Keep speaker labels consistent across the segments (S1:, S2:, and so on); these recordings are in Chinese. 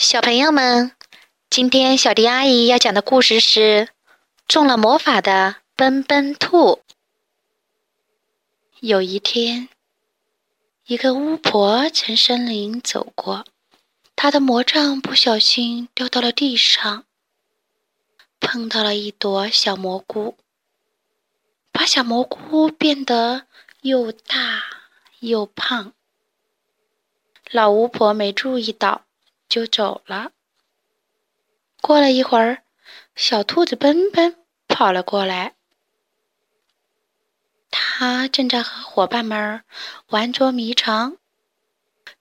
S1: 小朋友们，今天小迪阿姨要讲的故事是《中了魔法的奔奔兔》。有一天，一个巫婆从森林走过，她的魔杖不小心掉到了地上，碰到了一朵小蘑菇，把小蘑菇变得又大又胖。老巫婆没注意到。就走了。过了一会儿，小兔子奔奔跑了过来。他正在和伙伴们玩捉迷藏。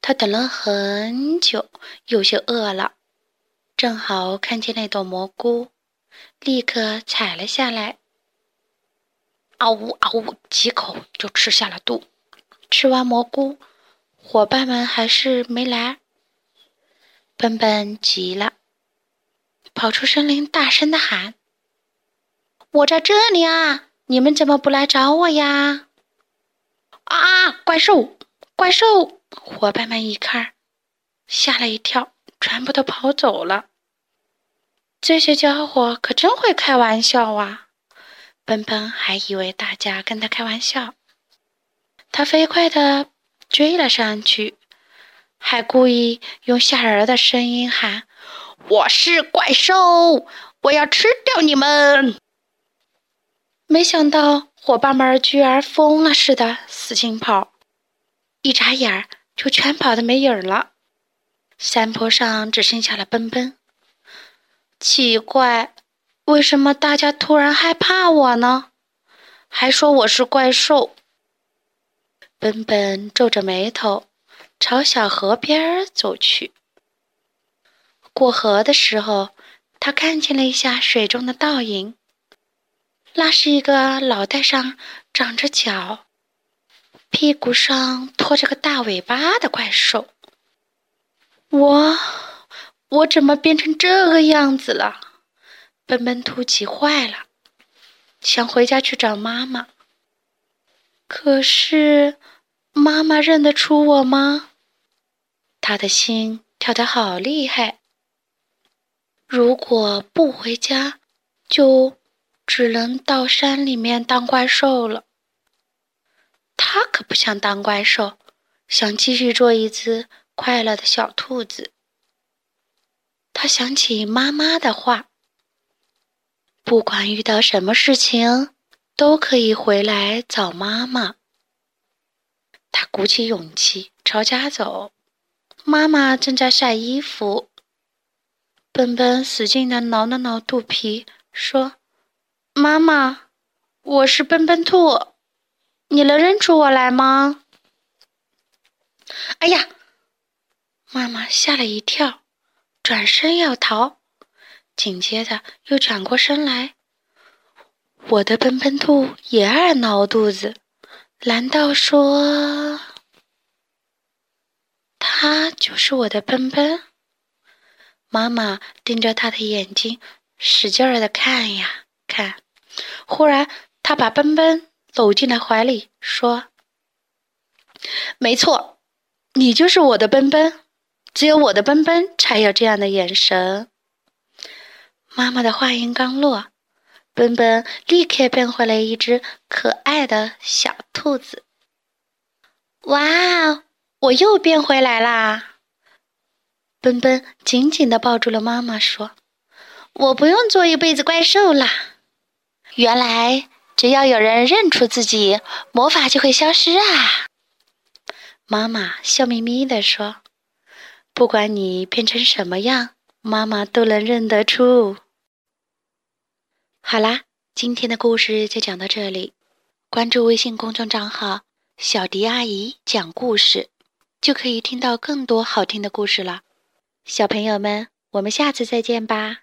S1: 他等了很久，有些饿了，正好看见那朵蘑菇，立刻采了下来。嗷呜嗷呜，几口就吃下了肚。吃完蘑菇，伙伴们还是没来。笨笨急了，跑出森林，大声的喊：“我在这里啊！你们怎么不来找我呀？”啊！怪兽，怪兽！伙伴们一看，吓了一跳，全部都跑走了。这些家伙可真会开玩笑啊！笨笨还以为大家跟他开玩笑，他飞快的追了上去。还故意用吓人的声音喊：“我是怪兽，我要吃掉你们！”没想到伙伴们居然疯了似的使劲跑，一眨眼就全跑的没影了。山坡上只剩下了奔奔。奇怪，为什么大家突然害怕我呢？还说我是怪兽。奔奔皱着眉头。朝小河边走去。过河的时候，他看见了一下水中的倒影。那是一个脑袋上长着角、屁股上拖着个大尾巴的怪兽。我，我怎么变成这个样子了？笨笨兔急坏了，想回家去找妈妈。可是，妈妈认得出我吗？他的心跳得好厉害。如果不回家，就只能到山里面当怪兽了。他可不想当怪兽，想继续做一只快乐的小兔子。他想起妈妈的话：不管遇到什么事情，都可以回来找妈妈。他鼓起勇气朝家走。妈妈正在晒衣服。笨笨使劲的挠了挠肚皮，说：“妈妈，我是笨笨兔，你能认出我来吗？”哎呀！妈妈吓了一跳，转身要逃，紧接着又转过身来。我的笨笨兔也爱挠肚子，难道说？他就是我的奔奔。妈妈盯着他的眼睛，使劲儿的看呀看。忽然，他把奔奔搂进了怀里，说：“没错，你就是我的奔奔。只有我的奔奔才有这样的眼神。”妈妈的话音刚落，奔奔立刻变回了一只可爱的小兔子。哇哦！我又变回来啦！奔奔紧紧地抱住了妈妈，说：“我不用做一辈子怪兽啦！原来只要有人认出自己，魔法就会消失啊！”妈妈笑眯眯地说：“不管你变成什么样，妈妈都能认得出。”好啦，今天的故事就讲到这里。关注微信公众账号“小迪阿姨讲故事”。就可以听到更多好听的故事了，小朋友们，我们下次再见吧。